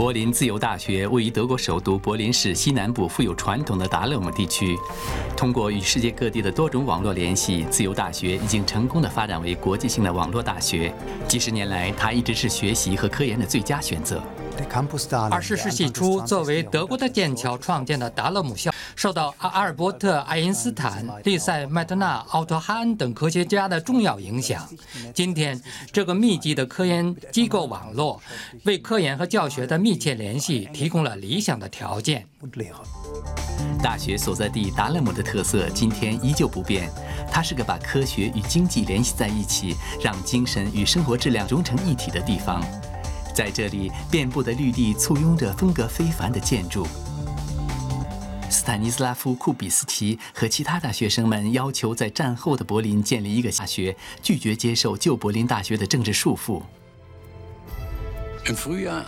柏林自由大学位于德国首都柏林市西南部富有传统的达勒姆地区。通过与世界各地的多种网络联系，自由大学已经成功的发展为国际性的网络大学。几十年来，它一直是学习和科研的最佳选择。二十世纪初，作为德国的剑桥创建的达勒姆校，受到阿尔伯特·爱因斯坦、利塞·麦特纳、奥托·哈恩等科学家的重要影响。今天，这个密集的科研机构网络，为科研和教学的密切联系提供了理想的条件。大学所在地达勒姆的特色今天依旧不变，它是个把科学与经济联系在一起，让精神与生活质量融成一体的地方。在这里，遍布的绿地簇拥着风格非凡的建筑。斯坦尼斯拉夫·库比斯奇和其他大学生们要求在战后的柏林建立一个大学，拒绝接受旧柏林大学的政治束缚。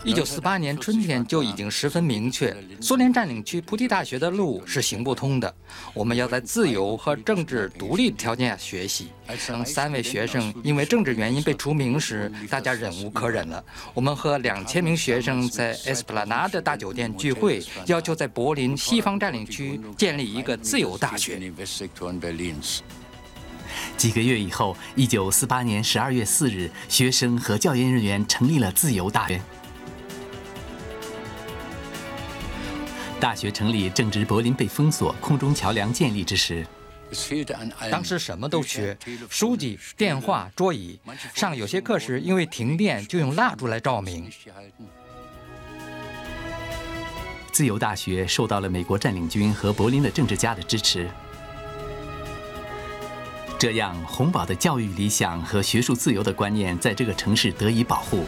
一九四八年春天就已经十分明确，苏联占领区菩提大学的路是行不通的。我们要在自由和政治独立的条件下学习。当三位学生因为政治原因被除名时，大家忍无可忍了。我们和两千名学生在 Esplanade 大酒店聚会，要求在柏林西方占领区建立一个自由大学。几个月以后，一九四八年十二月四日，学生和教研人员成立了自由大学。大学成立正值柏林被封锁、空中桥梁建立之时。当时什么都缺：书籍、电话、桌椅。上有些课时，因为停电，就用蜡烛来照明。自由大学受到了美国占领军和柏林的政治家的支持。这样，洪堡的教育理想和学术自由的观念在这个城市得以保护。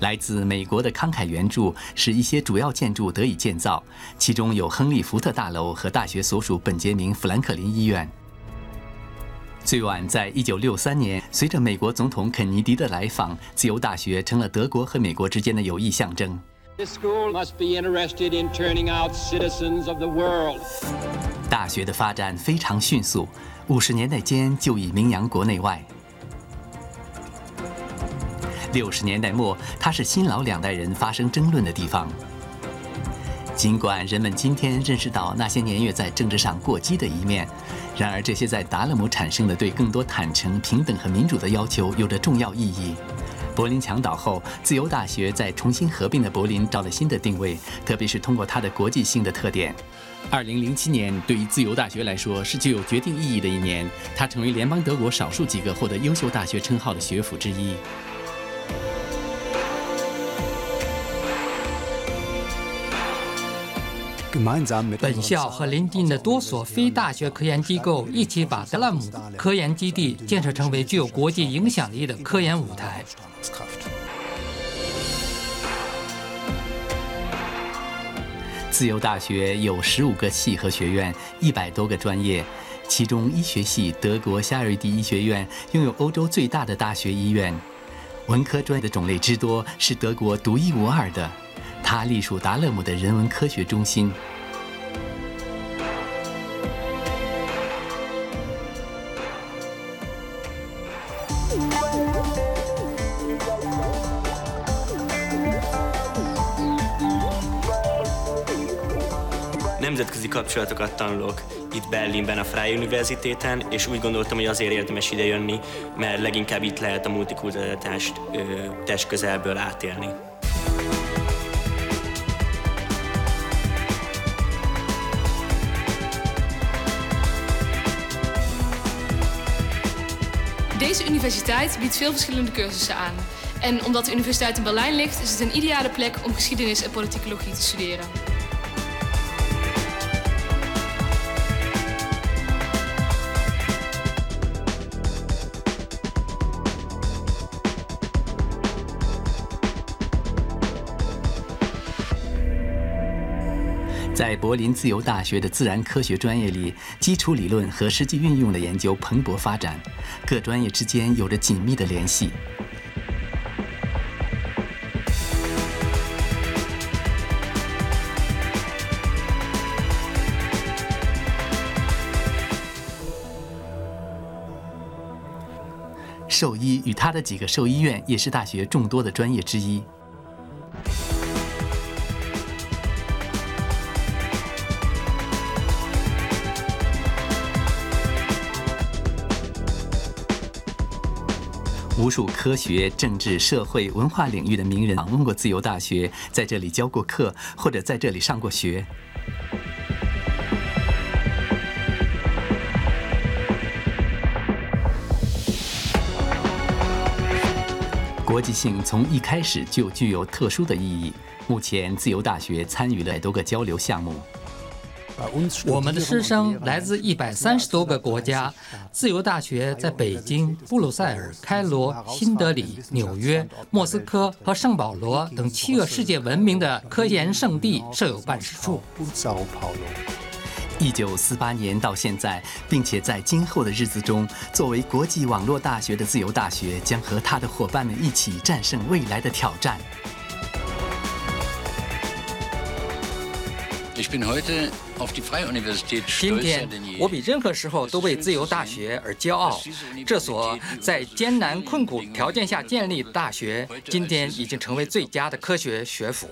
来自美国的慷慨援助使一些主要建筑得以建造，其中有亨利·福特大楼和大学所属本杰明·富兰克林医院。最晚在一九六三年，随着美国总统肯尼迪的来访，自由大学成了德国和美国之间的友谊象征。大学的发展非常迅速，五十年代间就已名扬国内外。六十年代末，它是新老两代人发生争论的地方。尽管人们今天认识到那些年月在政治上过激的一面，然而这些在达勒姆产生的对更多坦诚、平等和民主的要求有着重要意义。柏林墙倒后，自由大学在重新合并的柏林找了新的定位，特别是通过它的国际性的特点。二零零七年对于自由大学来说是具有决定意义的一年，它成为联邦德国少数几个获得优秀大学称号的学府之一。本校和邻近的多所非大学科研机构一起把德拉姆科研基地建设成为具有国际影响力的科研舞台。自由大学有十五个系和学院，一百多个专业，其中医学系德国夏瑞迪医学院拥有欧洲最大的大学医院，文科专业的种类之多是德国独一无二的。它隶属达勒姆的人文科学中心。Nemzetközi kapcsolatokat tanulok itt Berlinben a Freie Universitéten, és úgy gondoltam, hogy azért érdemes ide jönni, mert leginkább itt lehet a multikulturalitást testközelből átélni. Deze universiteit biedt veel verschillende cursussen aan. En omdat de universiteit in Berlijn ligt, is het een ideale plek om geschiedenis en politicologie te studeren. “在柏林自由大学的自然科学专业里，基础理论和实际运用的研究蓬勃发展。”各专业之间有着紧密的联系。兽医与他的几个兽医院也是大学众多的专业之一。无数科学、政治、社会、文化领域的名人访问过自由大学，在这里教过课，或者在这里上过学。国际性从一开始就具有特殊的意义。目前，自由大学参与了多个交流项目。我们的师生来自一百三十多个国家。自由大学在北京、布鲁塞尔、开罗、新德里、纽约、莫斯科和圣保罗等七个世界闻名的科研圣地设有办事处。一九四八年到现在，并且在今后的日子中，作为国际网络大学的自由大学，将和他的伙伴们一起战胜未来的挑战。今天，我比任何时候都为自由大学而骄傲。这所在艰难困苦条件下建立的大学，今天已经成为最佳的科学学府。